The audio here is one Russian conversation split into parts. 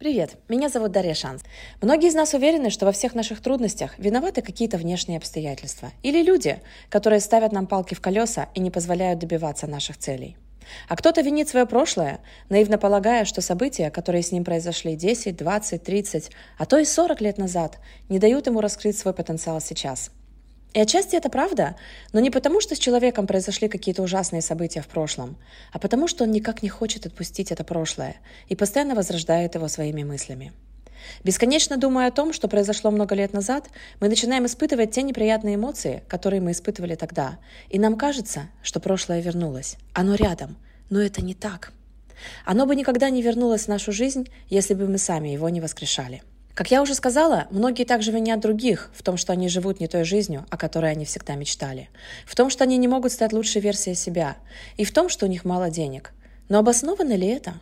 Привет, меня зовут Дарья Шанс. Многие из нас уверены, что во всех наших трудностях виноваты какие-то внешние обстоятельства или люди, которые ставят нам палки в колеса и не позволяют добиваться наших целей. А кто-то винит свое прошлое, наивно полагая, что события, которые с ним произошли 10, 20, 30, а то и 40 лет назад, не дают ему раскрыть свой потенциал сейчас – и отчасти это правда, но не потому, что с человеком произошли какие-то ужасные события в прошлом, а потому, что он никак не хочет отпустить это прошлое и постоянно возрождает его своими мыслями. Бесконечно думая о том, что произошло много лет назад, мы начинаем испытывать те неприятные эмоции, которые мы испытывали тогда, и нам кажется, что прошлое вернулось. Оно рядом, но это не так. Оно бы никогда не вернулось в нашу жизнь, если бы мы сами его не воскрешали. Как я уже сказала, многие также винят других в том, что они живут не той жизнью, о которой они всегда мечтали, в том, что они не могут стать лучшей версией себя, и в том, что у них мало денег. Но обосновано ли это?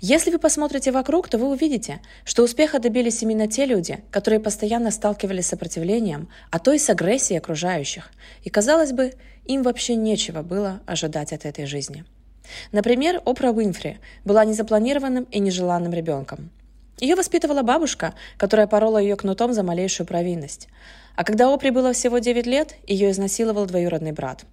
Если вы посмотрите вокруг, то вы увидите, что успеха добились именно те люди, которые постоянно сталкивались с сопротивлением, а то и с агрессией окружающих. И, казалось бы, им вообще нечего было ожидать от этой жизни. Например, Опра Уинфри была незапланированным и нежеланным ребенком. Ее воспитывала бабушка, которая порола ее кнутом за малейшую провинность. А когда Опри было всего 9 лет, ее изнасиловал двоюродный брат.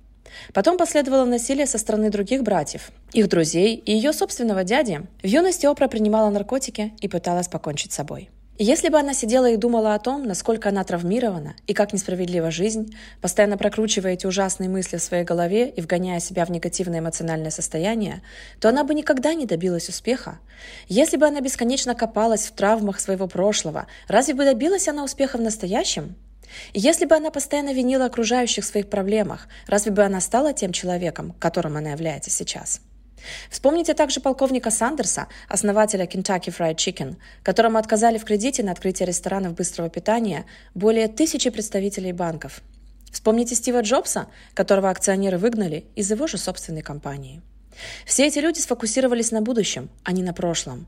Потом последовало насилие со стороны других братьев, их друзей и ее собственного дяди. В юности Опра принимала наркотики и пыталась покончить с собой. Если бы она сидела и думала о том, насколько она травмирована и как несправедлива жизнь, постоянно прокручивая эти ужасные мысли в своей голове и вгоняя себя в негативное эмоциональное состояние, то она бы никогда не добилась успеха. Если бы она бесконечно копалась в травмах своего прошлого, разве бы добилась она успеха в настоящем? И если бы она постоянно винила окружающих в своих проблемах, разве бы она стала тем человеком, которым она является сейчас? Вспомните также полковника Сандерса, основателя Kentucky Fried Chicken, которому отказали в кредите на открытие ресторанов быстрого питания более тысячи представителей банков. Вспомните Стива Джобса, которого акционеры выгнали из его же собственной компании. Все эти люди сфокусировались на будущем, а не на прошлом.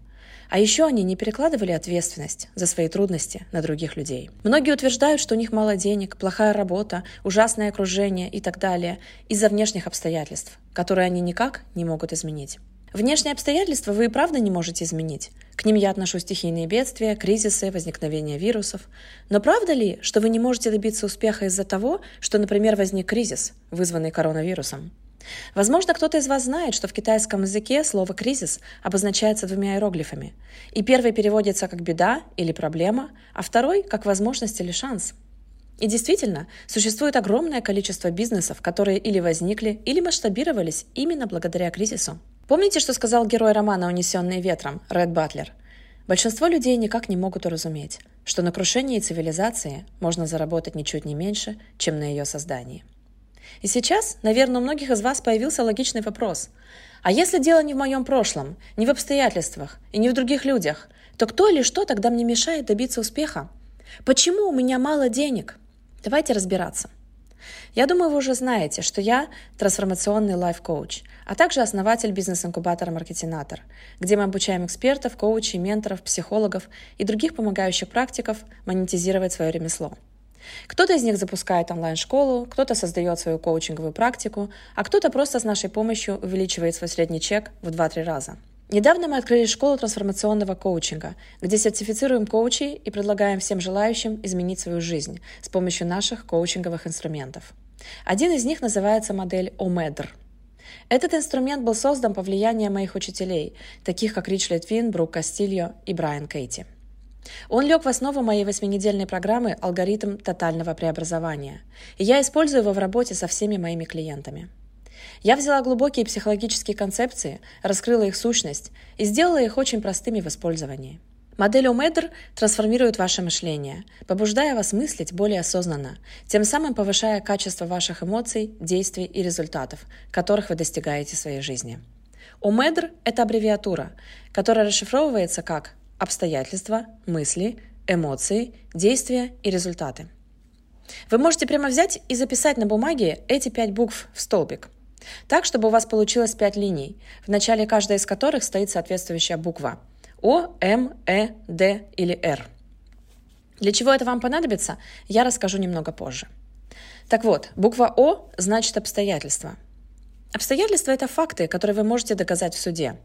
А еще они не перекладывали ответственность за свои трудности на других людей. Многие утверждают, что у них мало денег, плохая работа, ужасное окружение и так далее из-за внешних обстоятельств, которые они никак не могут изменить. Внешние обстоятельства вы и правда не можете изменить. К ним я отношу стихийные бедствия, кризисы, возникновение вирусов. Но правда ли, что вы не можете добиться успеха из-за того, что, например, возник кризис, вызванный коронавирусом? Возможно, кто-то из вас знает, что в китайском языке слово «кризис» обозначается двумя иероглифами. И первый переводится как «беда» или «проблема», а второй – как «возможность» или «шанс». И действительно, существует огромное количество бизнесов, которые или возникли, или масштабировались именно благодаря кризису. Помните, что сказал герой романа «Унесенные ветром» Ред Батлер? Большинство людей никак не могут уразуметь, что на крушении цивилизации можно заработать ничуть не меньше, чем на ее создании. И сейчас, наверное, у многих из вас появился логичный вопрос. А если дело не в моем прошлом, не в обстоятельствах и не в других людях, то кто или что тогда мне мешает добиться успеха? Почему у меня мало денег? Давайте разбираться. Я думаю, вы уже знаете, что я трансформационный лайф-коуч, а также основатель бизнес-инкубатора «Маркетинатор», где мы обучаем экспертов, коучей, менторов, психологов и других помогающих практиков монетизировать свое ремесло – кто-то из них запускает онлайн-школу, кто-то создает свою коучинговую практику, а кто-то просто с нашей помощью увеличивает свой средний чек в 2-3 раза. Недавно мы открыли школу трансформационного коучинга, где сертифицируем коучей и предлагаем всем желающим изменить свою жизнь с помощью наших коучинговых инструментов. Один из них называется модель OMEDR. Этот инструмент был создан по влиянию моих учителей, таких как Рич Литвин, Брук Кастильо и Брайан Кейти. Он лег в основу моей восьминедельной программы «Алгоритм тотального преобразования», и я использую его в работе со всеми моими клиентами. Я взяла глубокие психологические концепции, раскрыла их сущность и сделала их очень простыми в использовании. Модель Омедр трансформирует ваше мышление, побуждая вас мыслить более осознанно, тем самым повышая качество ваших эмоций, действий и результатов, которых вы достигаете в своей жизни. ОМЕДР – это аббревиатура, которая расшифровывается как обстоятельства, мысли, эмоции, действия и результаты. Вы можете прямо взять и записать на бумаге эти пять букв в столбик. Так, чтобы у вас получилось пять линий, в начале каждой из которых стоит соответствующая буква О, М, Э, Д или Р. Для чего это вам понадобится, я расскажу немного позже. Так вот, буква О значит обстоятельства. Обстоятельства – это факты, которые вы можете доказать в суде.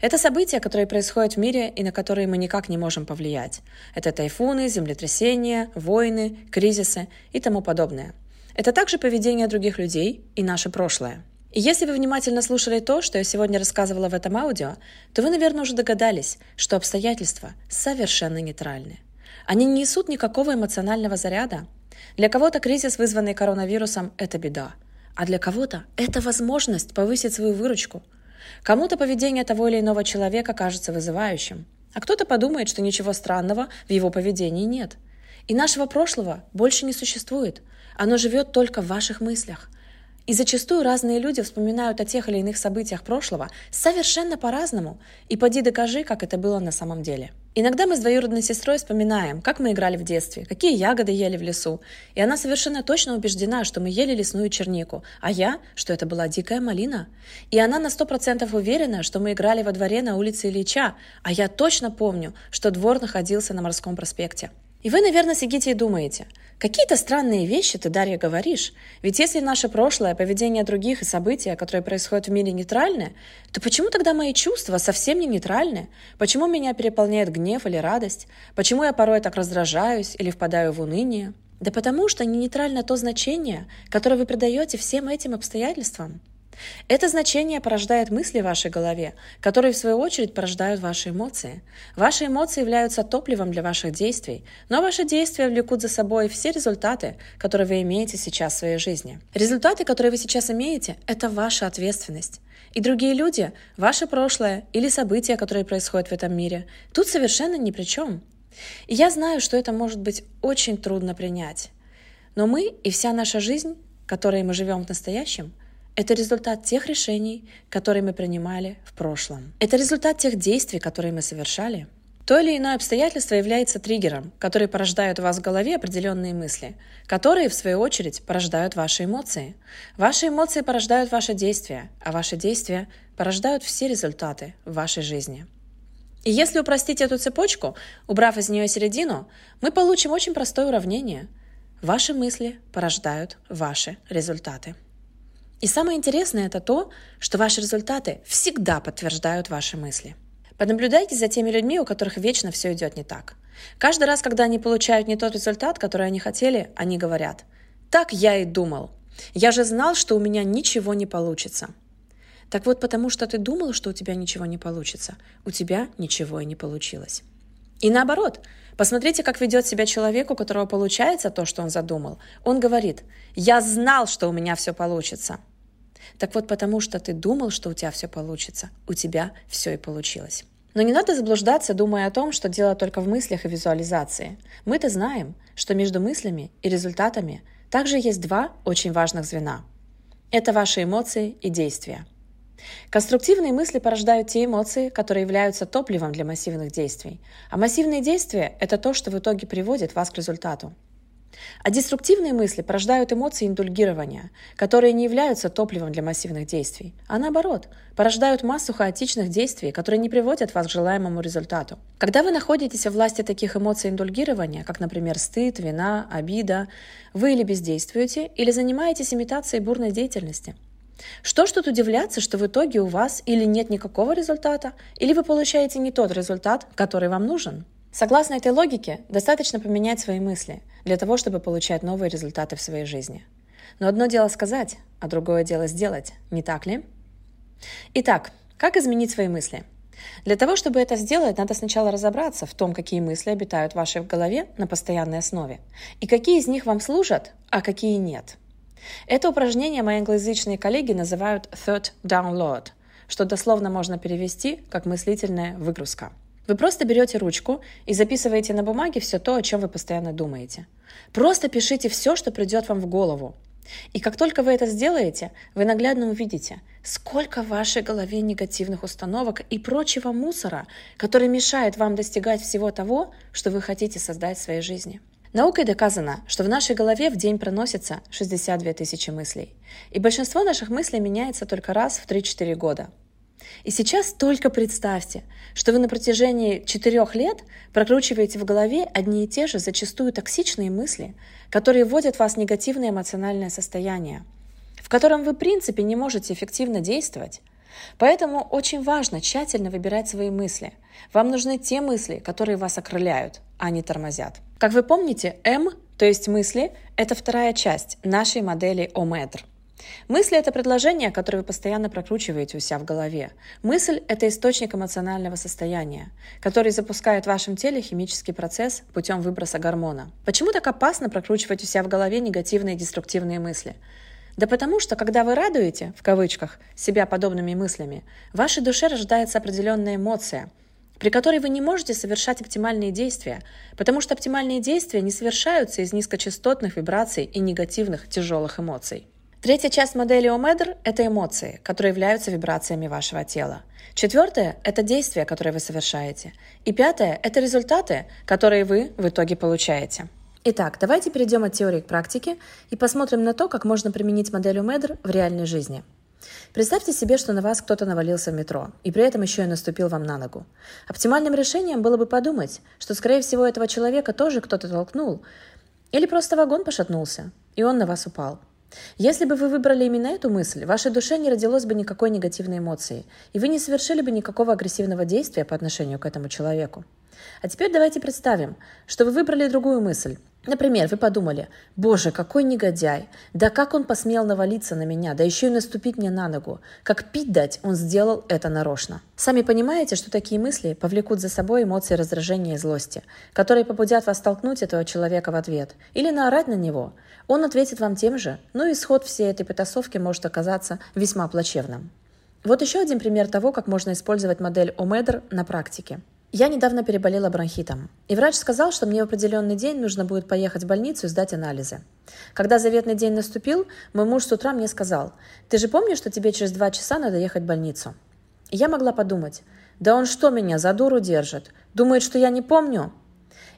Это события, которые происходят в мире и на которые мы никак не можем повлиять. Это тайфуны, землетрясения, войны, кризисы и тому подобное. Это также поведение других людей и наше прошлое. И если вы внимательно слушали то, что я сегодня рассказывала в этом аудио, то вы, наверное, уже догадались, что обстоятельства совершенно нейтральны. Они не несут никакого эмоционального заряда. Для кого-то кризис, вызванный коронавирусом, это беда – а для кого-то это возможность повысить свою выручку. Кому-то поведение того или иного человека кажется вызывающим, а кто-то подумает, что ничего странного в его поведении нет. И нашего прошлого больше не существует. Оно живет только в ваших мыслях. И зачастую разные люди вспоминают о тех или иных событиях прошлого совершенно по-разному. И поди докажи, как это было на самом деле. Иногда мы с двоюродной сестрой вспоминаем, как мы играли в детстве, какие ягоды ели в лесу. И она совершенно точно убеждена, что мы ели лесную чернику, а я, что это была дикая малина. И она на сто процентов уверена, что мы играли во дворе на улице Ильича, а я точно помню, что двор находился на Морском проспекте. И вы, наверное, сидите и думаете, какие-то странные вещи ты, Дарья, говоришь. Ведь если наше прошлое, поведение других и события, которые происходят в мире, нейтральны, то почему тогда мои чувства совсем не нейтральны? Почему меня переполняет гнев или радость? Почему я порой так раздражаюсь или впадаю в уныние? Да потому что не нейтрально то значение, которое вы придаете всем этим обстоятельствам. Это значение порождает мысли в вашей голове, которые в свою очередь порождают ваши эмоции. Ваши эмоции являются топливом для ваших действий, но ваши действия влекут за собой все результаты, которые вы имеете сейчас в своей жизни. Результаты, которые вы сейчас имеете, это ваша ответственность. И другие люди, ваше прошлое или события, которые происходят в этом мире, тут совершенно ни при чем. И я знаю, что это может быть очень трудно принять. Но мы и вся наша жизнь, которой мы живем в настоящем, это результат тех решений, которые мы принимали в прошлом. Это результат тех действий, которые мы совершали. То или иное обстоятельство является триггером, который порождает у вас в голове определенные мысли, которые, в свою очередь, порождают ваши эмоции. Ваши эмоции порождают ваши действия, а ваши действия порождают все результаты в вашей жизни. И если упростить эту цепочку, убрав из нее середину, мы получим очень простое уравнение. Ваши мысли порождают ваши результаты. И самое интересное это то, что ваши результаты всегда подтверждают ваши мысли. Понаблюдайте за теми людьми, у которых вечно все идет не так. Каждый раз, когда они получают не тот результат, который они хотели, они говорят «Так я и думал. Я же знал, что у меня ничего не получится». Так вот, потому что ты думал, что у тебя ничего не получится, у тебя ничего и не получилось. И наоборот, посмотрите, как ведет себя человек, у которого получается то, что он задумал. Он говорит, я знал, что у меня все получится. Так вот, потому что ты думал, что у тебя все получится, у тебя все и получилось. Но не надо заблуждаться, думая о том, что дело только в мыслях и визуализации. Мы-то знаем, что между мыслями и результатами также есть два очень важных звена. Это ваши эмоции и действия. Конструктивные мысли порождают те эмоции, которые являются топливом для массивных действий. А массивные действия – это то, что в итоге приводит вас к результату. А деструктивные мысли порождают эмоции индульгирования, которые не являются топливом для массивных действий, а наоборот, порождают массу хаотичных действий, которые не приводят вас к желаемому результату. Когда вы находитесь в власти таких эмоций индульгирования, как, например, стыд, вина, обида, вы или бездействуете, или занимаетесь имитацией бурной деятельности. Что ж тут удивляться, что в итоге у вас или нет никакого результата, или вы получаете не тот результат, который вам нужен? Согласно этой логике, достаточно поменять свои мысли для того, чтобы получать новые результаты в своей жизни. Но одно дело сказать, а другое дело сделать, не так ли? Итак, как изменить свои мысли? Для того, чтобы это сделать, надо сначала разобраться в том, какие мысли обитают в вашей голове на постоянной основе, и какие из них вам служат, а какие нет. Это упражнение мои англоязычные коллеги называют third download, что дословно можно перевести как мыслительная выгрузка – вы просто берете ручку и записываете на бумаге все то, о чем вы постоянно думаете. Просто пишите все, что придет вам в голову. И как только вы это сделаете, вы наглядно увидите, сколько в вашей голове негативных установок и прочего мусора, который мешает вам достигать всего того, что вы хотите создать в своей жизни. Наукой доказано, что в нашей голове в день проносится 62 тысячи мыслей. И большинство наших мыслей меняется только раз в 3-4 года. И сейчас только представьте, что вы на протяжении четырех лет прокручиваете в голове одни и те же, зачастую токсичные мысли, которые вводят вас в негативное эмоциональное состояние, котором вы в принципе не можете эффективно действовать. Поэтому очень важно тщательно выбирать свои мысли. Вам нужны те мысли, которые вас окрыляют, а не тормозят. Как вы помните, М, то есть мысли, это вторая часть нашей модели ОМЭДР. Мысли – это предложения, которые вы постоянно прокручиваете у себя в голове. Мысль – это источник эмоционального состояния, который запускает в вашем теле химический процесс путем выброса гормона. Почему так опасно прокручивать у себя в голове негативные и деструктивные мысли? Да потому что, когда вы радуете, в кавычках, себя подобными мыслями, в вашей душе рождается определенная эмоция, при которой вы не можете совершать оптимальные действия, потому что оптимальные действия не совершаются из низкочастотных вибраций и негативных тяжелых эмоций. Третья часть модели ОМЭДР – это эмоции, которые являются вибрациями вашего тела. Четвертое – это действия, которые вы совершаете. И пятое – это результаты, которые вы в итоге получаете. Итак, давайте перейдем от теории к практике и посмотрим на то, как можно применить модель ОМЭДР в реальной жизни. Представьте себе, что на вас кто-то навалился в метро, и при этом еще и наступил вам на ногу. Оптимальным решением было бы подумать, что, скорее всего, этого человека тоже кто-то толкнул, или просто вагон пошатнулся, и он на вас упал – если бы вы выбрали именно эту мысль, в вашей душе не родилось бы никакой негативной эмоции, и вы не совершили бы никакого агрессивного действия по отношению к этому человеку. А теперь давайте представим, что вы выбрали другую мысль. Например, вы подумали, боже, какой негодяй, да как он посмел навалиться на меня, да еще и наступить мне на ногу. Как пить дать, он сделал это нарочно. Сами понимаете, что такие мысли повлекут за собой эмоции раздражения и злости, которые побудят вас столкнуть этого человека в ответ или наорать на него. Он ответит вам тем же, но исход всей этой потасовки может оказаться весьма плачевным. Вот еще один пример того, как можно использовать модель ОМЕДР на практике. Я недавно переболела бронхитом, и врач сказал, что мне в определенный день нужно будет поехать в больницу и сдать анализы. Когда заветный день наступил, мой муж с утра мне сказал, «Ты же помнишь, что тебе через два часа надо ехать в больницу?» Я могла подумать, «Да он что меня за дуру держит? Думает, что я не помню?»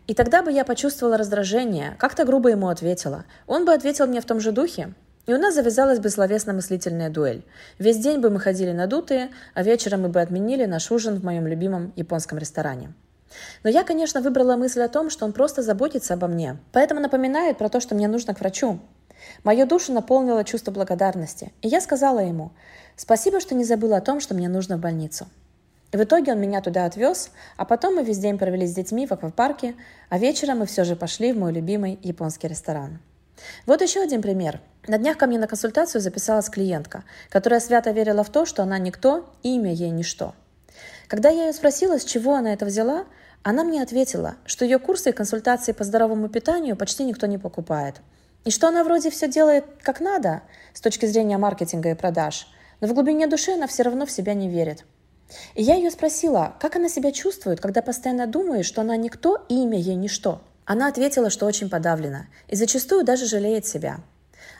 И тогда бы я почувствовала раздражение, как-то грубо ему ответила. Он бы ответил мне в том же духе, и у нас завязалась бы словесно-мыслительная дуэль. Весь день бы мы ходили надутые, а вечером мы бы отменили наш ужин в моем любимом японском ресторане. Но я, конечно, выбрала мысль о том, что он просто заботится обо мне, поэтому напоминает про то, что мне нужно к врачу. Мою душу наполнило чувство благодарности, и я сказала ему, «Спасибо, что не забыла о том, что мне нужно в больницу». В итоге он меня туда отвез, а потом мы весь день провели с детьми в аквапарке, а вечером мы все же пошли в мой любимый японский ресторан. Вот еще один пример. На днях ко мне на консультацию записалась клиентка, которая свято верила в то, что она никто, имя ей ничто. Когда я ее спросила, с чего она это взяла, она мне ответила, что ее курсы и консультации по здоровому питанию почти никто не покупает. И что она вроде все делает как надо с точки зрения маркетинга и продаж, но в глубине души она все равно в себя не верит. И я ее спросила, как она себя чувствует, когда постоянно думает, что она никто и имя ей ничто. Она ответила, что очень подавлена и зачастую даже жалеет себя.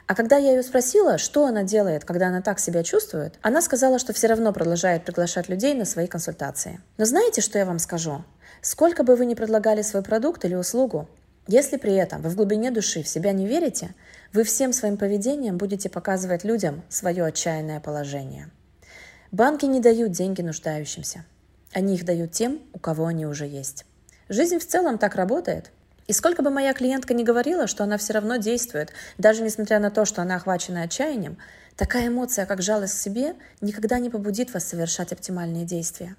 А когда я ее спросила, что она делает, когда она так себя чувствует, она сказала, что все равно продолжает приглашать людей на свои консультации. Но знаете, что я вам скажу? Сколько бы вы ни предлагали свой продукт или услугу, если при этом вы в глубине души в себя не верите, вы всем своим поведением будете показывать людям свое отчаянное положение. Банки не дают деньги нуждающимся. Они их дают тем, у кого они уже есть. Жизнь в целом так работает – и сколько бы моя клиентка не говорила, что она все равно действует, даже несмотря на то, что она охвачена отчаянием, такая эмоция, как жалость к себе, никогда не побудит вас совершать оптимальные действия.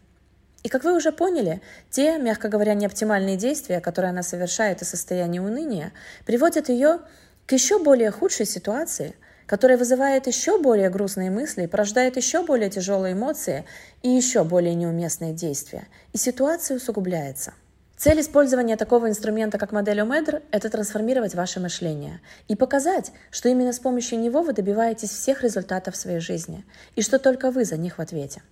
И как вы уже поняли, те, мягко говоря, неоптимальные действия, которые она совершает из состояния уныния, приводят ее к еще более худшей ситуации, которая вызывает еще более грустные мысли, порождает еще более тяжелые эмоции и еще более неуместные действия. И ситуация усугубляется. Цель использования такого инструмента, как модель ОМЭДР, это трансформировать ваше мышление и показать, что именно с помощью него вы добиваетесь всех результатов в своей жизни и что только вы за них в ответе.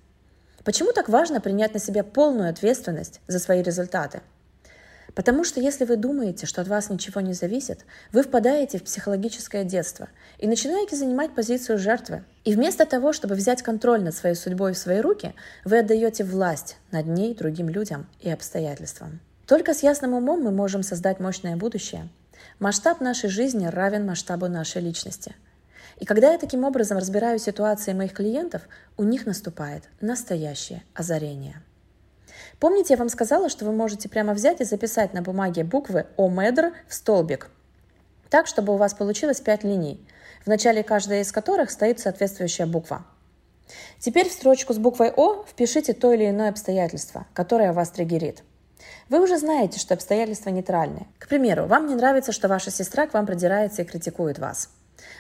Почему так важно принять на себя полную ответственность за свои результаты? Потому что если вы думаете, что от вас ничего не зависит, вы впадаете в психологическое детство и начинаете занимать позицию жертвы. И вместо того, чтобы взять контроль над своей судьбой в свои руки, вы отдаете власть над ней другим людям и обстоятельствам. Только с ясным умом мы можем создать мощное будущее. Масштаб нашей жизни равен масштабу нашей личности. И когда я таким образом разбираю ситуации моих клиентов, у них наступает настоящее озарение. Помните, я вам сказала, что вы можете прямо взять и записать на бумаге буквы ОМЭДР в столбик. так, чтобы у вас получилось 5 линий, в начале каждой из которых стоит соответствующая буква. Теперь в строчку с буквой О впишите то или иное обстоятельство, которое вас триггерит. Вы уже знаете, что обстоятельства нейтральны. К примеру, вам не нравится, что ваша сестра к вам продирается и критикует вас.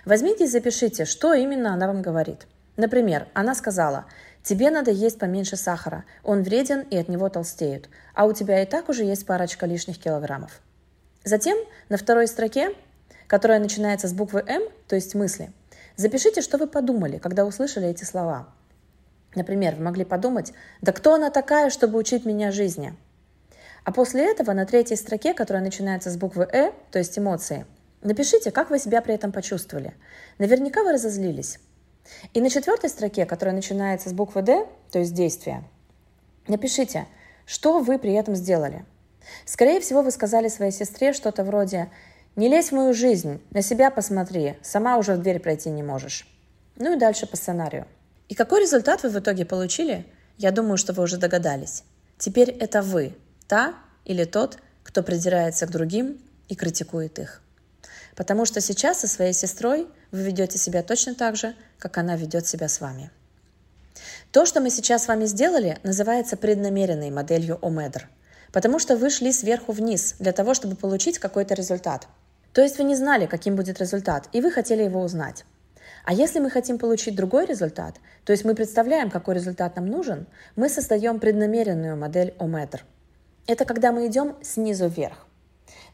Возьмите и запишите, что именно она вам говорит. Например, она сказала, тебе надо есть поменьше сахара, он вреден и от него толстеют, а у тебя и так уже есть парочка лишних килограммов. Затем на второй строке, которая начинается с буквы М, то есть мысли, запишите, что вы подумали, когда услышали эти слова. Например, вы могли подумать, да кто она такая, чтобы учить меня жизни? А после этого на третьей строке, которая начинается с буквы «э», то есть эмоции, напишите, как вы себя при этом почувствовали. Наверняка вы разозлились. И на четвертой строке, которая начинается с буквы «д», то есть действие, напишите, что вы при этом сделали. Скорее всего, вы сказали своей сестре что-то вроде «Не лезь в мою жизнь, на себя посмотри, сама уже в дверь пройти не можешь». Ну и дальше по сценарию. И какой результат вы в итоге получили? Я думаю, что вы уже догадались. Теперь это вы, та или тот, кто придирается к другим и критикует их. Потому что сейчас со своей сестрой вы ведете себя точно так же, как она ведет себя с вами. То, что мы сейчас с вами сделали, называется преднамеренной моделью ОМЕДР, потому что вы шли сверху вниз для того, чтобы получить какой-то результат. То есть вы не знали, каким будет результат, и вы хотели его узнать. А если мы хотим получить другой результат, то есть мы представляем, какой результат нам нужен, мы создаем преднамеренную модель ОМЕДР – это когда мы идем снизу вверх.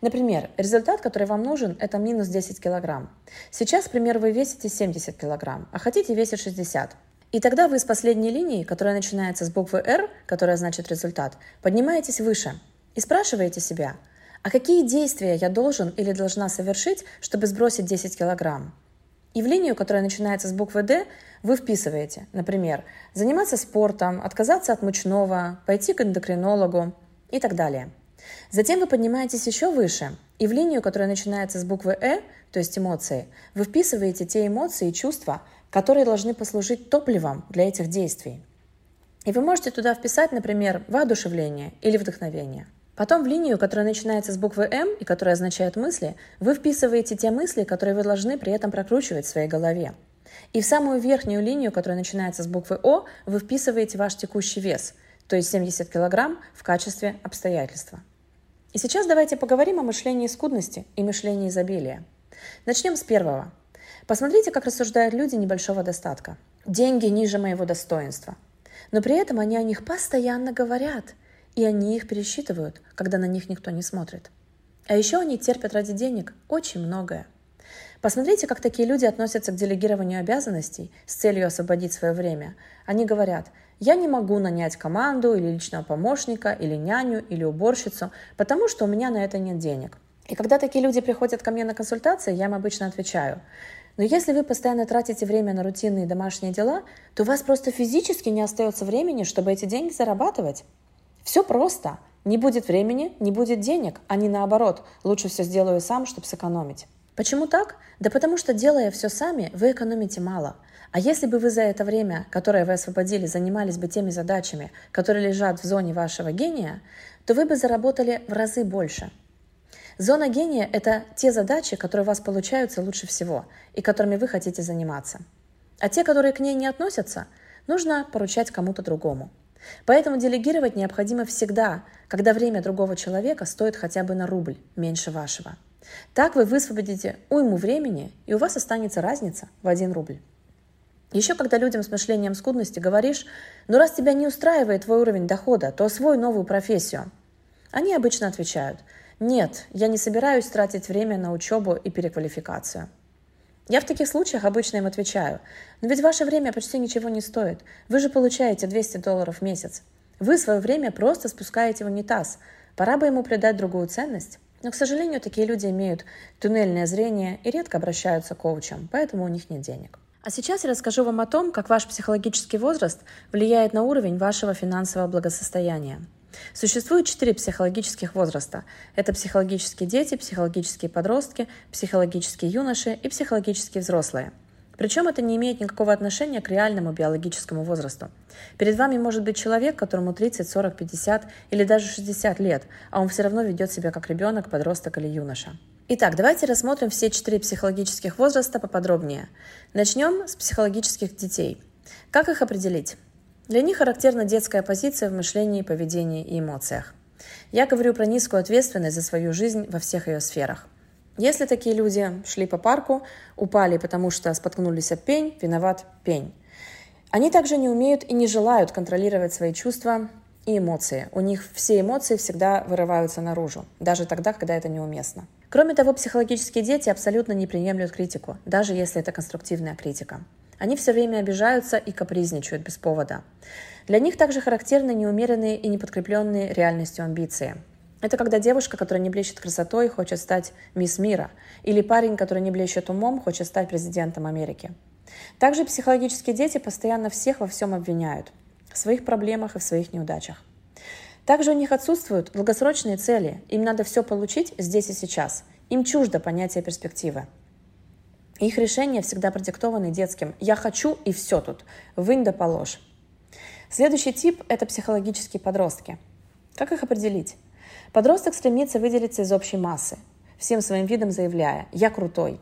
Например, результат, который вам нужен, это минус 10 килограмм. Сейчас, к примеру, вы весите 70 килограмм, а хотите весить 60. И тогда вы с последней линии, которая начинается с буквы R, которая значит результат, поднимаетесь выше и спрашиваете себя, а какие действия я должен или должна совершить, чтобы сбросить 10 килограмм? И в линию, которая начинается с буквы D, вы вписываете, например, заниматься спортом, отказаться от мучного, пойти к эндокринологу, и так далее. Затем вы поднимаетесь еще выше, и в линию, которая начинается с буквы «э», то есть эмоции, вы вписываете те эмоции и чувства, которые должны послужить топливом для этих действий. И вы можете туда вписать, например, воодушевление или вдохновение. Потом в линию, которая начинается с буквы «М» и которая означает мысли, вы вписываете те мысли, которые вы должны при этом прокручивать в своей голове. И в самую верхнюю линию, которая начинается с буквы «О», вы вписываете ваш текущий вес – то есть 70 килограмм в качестве обстоятельства. И сейчас давайте поговорим о мышлении скудности и мышлении изобилия. Начнем с первого. Посмотрите, как рассуждают люди небольшого достатка. Деньги ниже моего достоинства. Но при этом они о них постоянно говорят, и они их пересчитывают, когда на них никто не смотрит. А еще они терпят ради денег очень многое. Посмотрите, как такие люди относятся к делегированию обязанностей с целью освободить свое время. Они говорят, я не могу нанять команду или личного помощника, или няню, или уборщицу, потому что у меня на это нет денег. И когда такие люди приходят ко мне на консультации, я им обычно отвечаю, но если вы постоянно тратите время на рутинные домашние дела, то у вас просто физически не остается времени, чтобы эти деньги зарабатывать. Все просто. Не будет времени, не будет денег, а не наоборот. Лучше все сделаю сам, чтобы сэкономить. Почему так? Да потому что, делая все сами, вы экономите мало – а если бы вы за это время, которое вы освободили, занимались бы теми задачами, которые лежат в зоне вашего гения, то вы бы заработали в разы больше. Зона гения – это те задачи, которые у вас получаются лучше всего и которыми вы хотите заниматься. А те, которые к ней не относятся, нужно поручать кому-то другому. Поэтому делегировать необходимо всегда, когда время другого человека стоит хотя бы на рубль меньше вашего. Так вы высвободите уйму времени, и у вас останется разница в 1 рубль. Еще когда людям с мышлением скудности говоришь, ну раз тебя не устраивает твой уровень дохода, то освой новую профессию. Они обычно отвечают, нет, я не собираюсь тратить время на учебу и переквалификацию. Я в таких случаях обычно им отвечаю, но ведь ваше время почти ничего не стоит. Вы же получаете 200 долларов в месяц. Вы свое время просто спускаете в унитаз. Пора бы ему придать другую ценность. Но, к сожалению, такие люди имеют туннельное зрение и редко обращаются к коучам, поэтому у них нет денег. А сейчас я расскажу вам о том, как ваш психологический возраст влияет на уровень вашего финансового благосостояния. Существует четыре психологических возраста. Это психологические дети, психологические подростки, психологические юноши и психологические взрослые. Причем это не имеет никакого отношения к реальному биологическому возрасту. Перед вами может быть человек, которому 30, 40, 50 или даже 60 лет, а он все равно ведет себя как ребенок, подросток или юноша. Итак, давайте рассмотрим все четыре психологических возраста поподробнее. Начнем с психологических детей. Как их определить? Для них характерна детская позиция в мышлении, поведении и эмоциях. Я говорю про низкую ответственность за свою жизнь во всех ее сферах. Если такие люди шли по парку, упали, потому что споткнулись об пень, виноват пень. Они также не умеют и не желают контролировать свои чувства и эмоции. У них все эмоции всегда вырываются наружу, даже тогда, когда это неуместно. Кроме того, психологические дети абсолютно не приемлют критику, даже если это конструктивная критика. Они все время обижаются и капризничают без повода. Для них также характерны неумеренные и неподкрепленные реальностью амбиции. Это когда девушка, которая не блещет красотой, хочет стать мисс мира, или парень, который не блещет умом, хочет стать президентом Америки. Также психологические дети постоянно всех во всем обвиняют, в своих проблемах и в своих неудачах. Также у них отсутствуют долгосрочные цели, им надо все получить здесь и сейчас, им чуждо понятие перспективы. Их решения всегда продиктованы детским «я хочу и все тут, вынь да положь». Следующий тип – это психологические подростки. Как их определить? Подросток стремится выделиться из общей массы, всем своим видом заявляя «я крутой».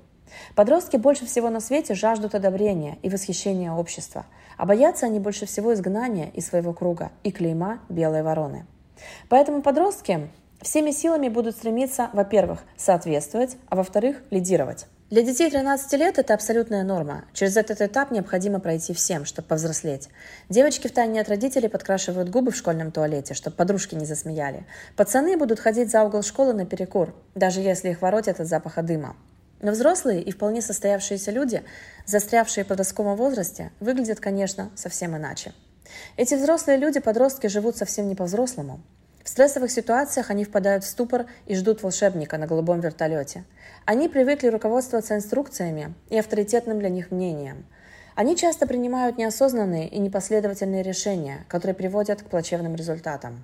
Подростки больше всего на свете жаждут одобрения и восхищения общества, а боятся они больше всего изгнания из своего круга и клейма белой вороны. Поэтому подростки всеми силами будут стремиться, во-первых, соответствовать, а во-вторых, лидировать. Для детей 13 лет это абсолютная норма. Через этот этап необходимо пройти всем, чтобы повзрослеть. Девочки в тайне от родителей подкрашивают губы в школьном туалете, чтобы подружки не засмеяли. Пацаны будут ходить за угол школы на перекур, даже если их воротят от запаха дыма. Но взрослые и вполне состоявшиеся люди, застрявшие в подростковом возрасте, выглядят, конечно, совсем иначе. Эти взрослые люди, подростки, живут совсем не по-взрослому. В стрессовых ситуациях они впадают в ступор и ждут волшебника на голубом вертолете. Они привыкли руководствоваться инструкциями и авторитетным для них мнением. Они часто принимают неосознанные и непоследовательные решения, которые приводят к плачевным результатам.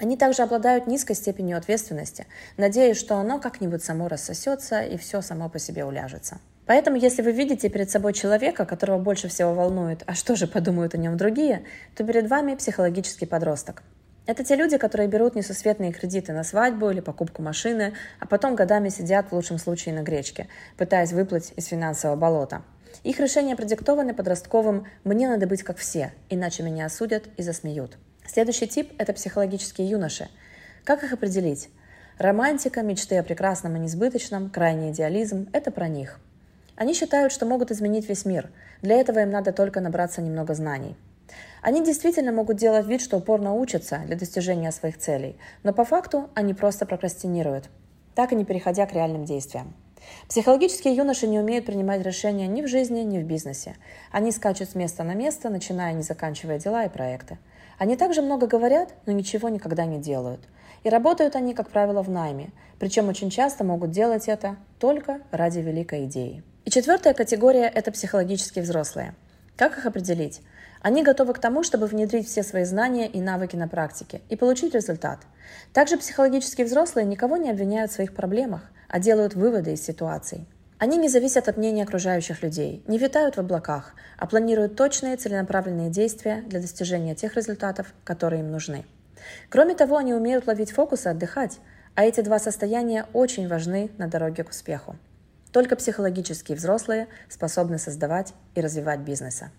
Они также обладают низкой степенью ответственности, надеясь, что оно как-нибудь само рассосется и все само по себе уляжется. Поэтому, если вы видите перед собой человека, которого больше всего волнует, а что же подумают о нем другие, то перед вами психологический подросток. Это те люди, которые берут несусветные кредиты на свадьбу или покупку машины, а потом годами сидят в лучшем случае на гречке, пытаясь выплыть из финансового болота. Их решения продиктованы подростковым «мне надо быть как все, иначе меня осудят и засмеют». Следующий тип – это психологические юноши. Как их определить? Романтика, мечты о прекрасном и несбыточном, крайний идеализм – это про них. Они считают, что могут изменить весь мир. Для этого им надо только набраться немного знаний – они действительно могут делать вид, что упорно учатся для достижения своих целей, но по факту они просто прокрастинируют, так и не переходя к реальным действиям. Психологические юноши не умеют принимать решения ни в жизни, ни в бизнесе. Они скачут с места на место, начиная и не заканчивая дела и проекты. Они также много говорят, но ничего никогда не делают. И работают они, как правило, в найме, причем очень часто могут делать это только ради великой идеи. И четвертая категория – это психологические взрослые. Как их определить? Они готовы к тому, чтобы внедрить все свои знания и навыки на практике и получить результат. Также психологически взрослые никого не обвиняют в своих проблемах, а делают выводы из ситуаций. Они не зависят от мнения окружающих людей, не витают в облаках, а планируют точные целенаправленные действия для достижения тех результатов, которые им нужны. Кроме того, они умеют ловить фокус и отдыхать, а эти два состояния очень важны на дороге к успеху. Только психологические взрослые способны создавать и развивать бизнесы.